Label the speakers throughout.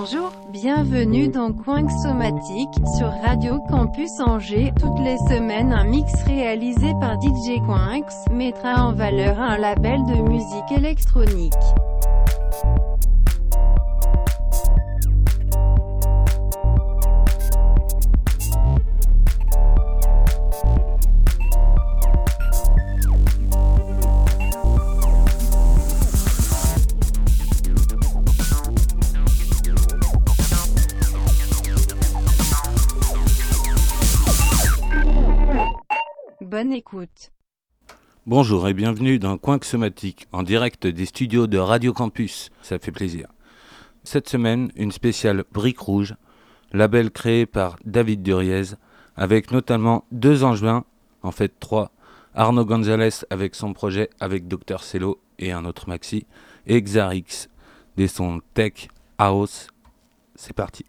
Speaker 1: Bonjour, bienvenue dans Coin Somatique, sur Radio Campus Angers. Toutes les semaines un mix réalisé par DJ Coinx, mettra en valeur un label de musique électronique.
Speaker 2: Bonjour et bienvenue dans Coin Somatique, en direct des studios de Radio Campus. Ça fait plaisir. Cette semaine, une spéciale Brique Rouge, label créé par David Duriez, avec notamment deux angevins, en fait trois, Arnaud Gonzalez avec son projet avec Dr Cello et un autre maxi, et Xarix, des sons tech, house. C'est parti.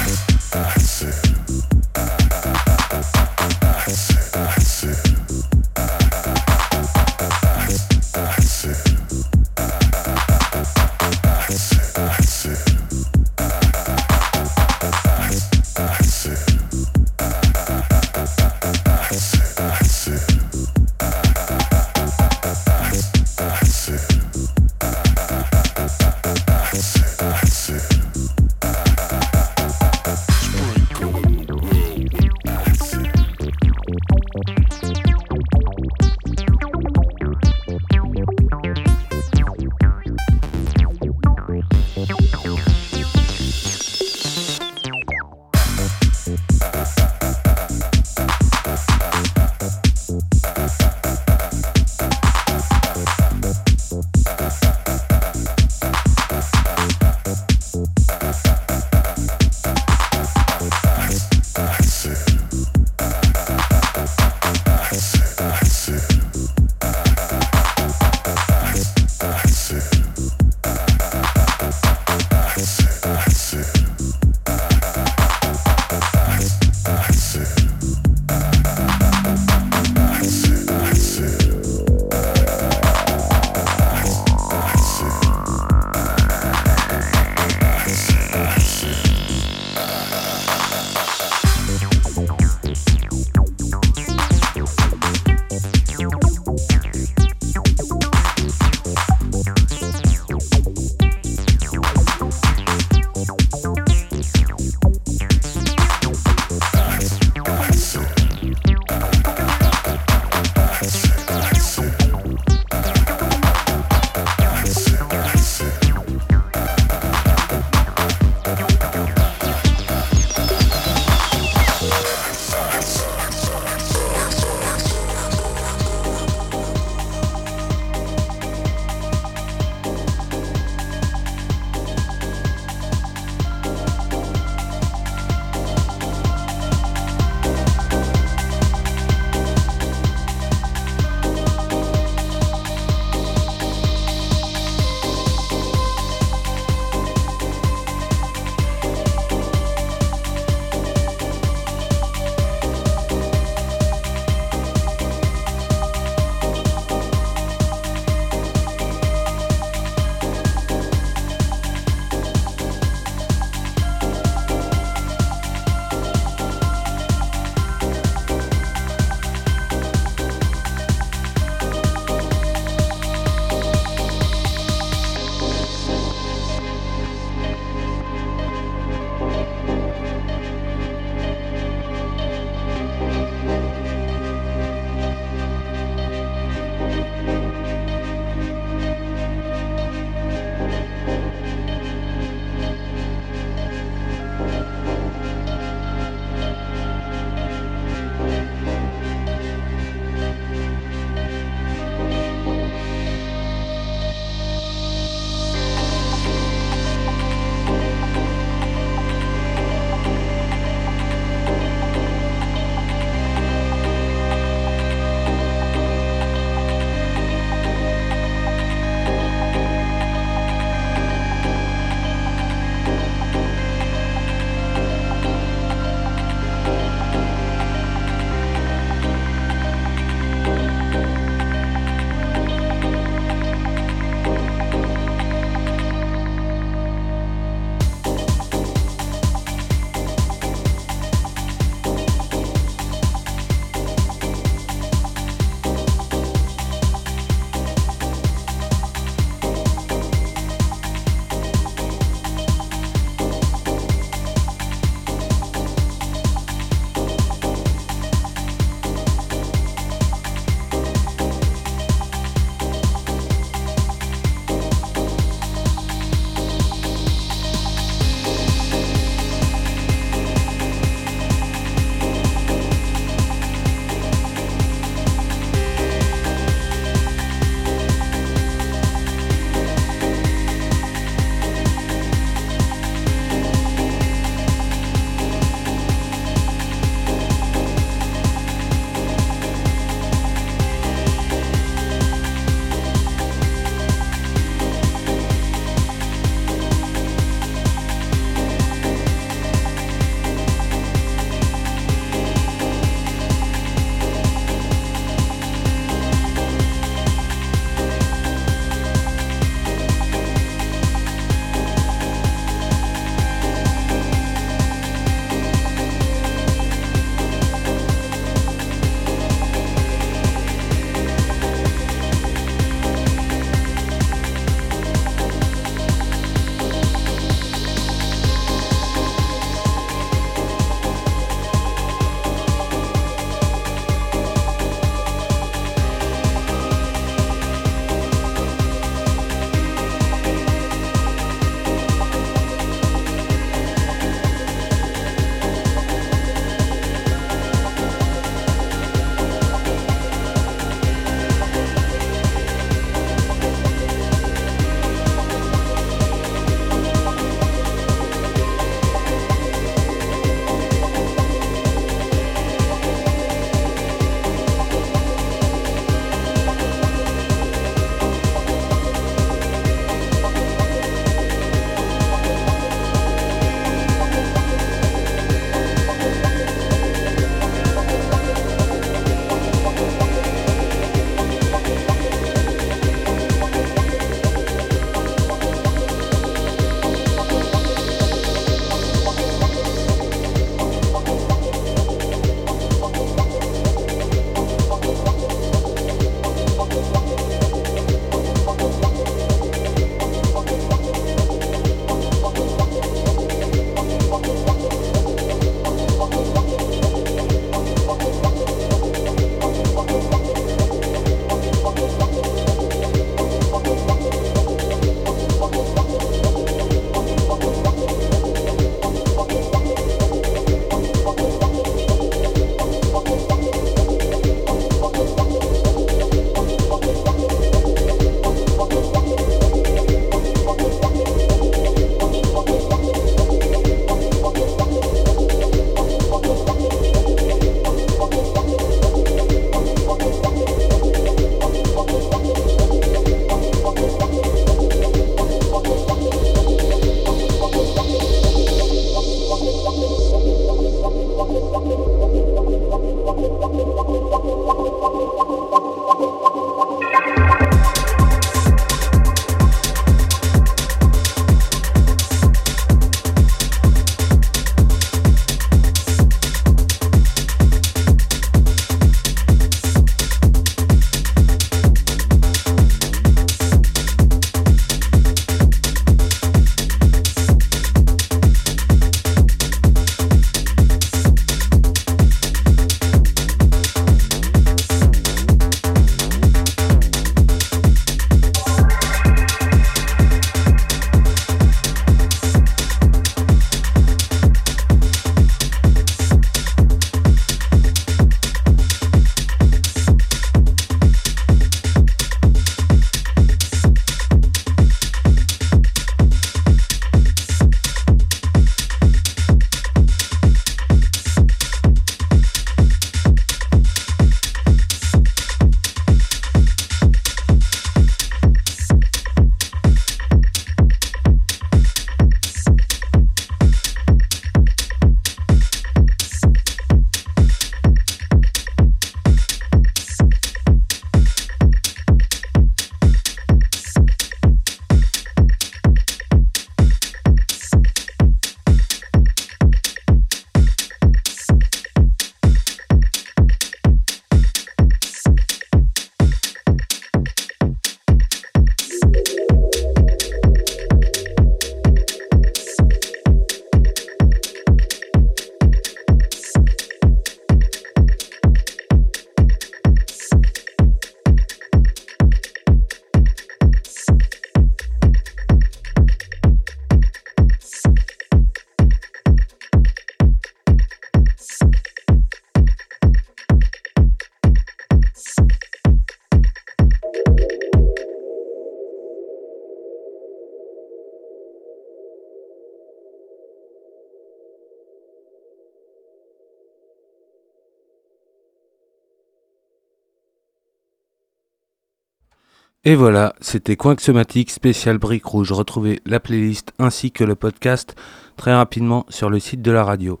Speaker 2: Et voilà, c'était Coinxomatique spécial brique rouge. Retrouvez la playlist ainsi que le podcast très rapidement sur le site de la radio.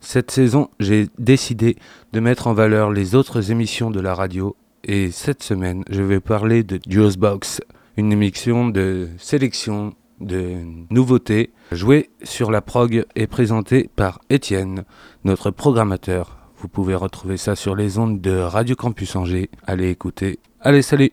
Speaker 2: Cette saison, j'ai décidé de mettre en valeur les autres émissions de la radio et cette semaine, je vais parler de Box, une émission de sélection de nouveautés jouée sur la prog et présentée par Étienne, notre programmateur. Vous pouvez retrouver ça sur les ondes de Radio Campus Angers. Allez écouter. Allez, salut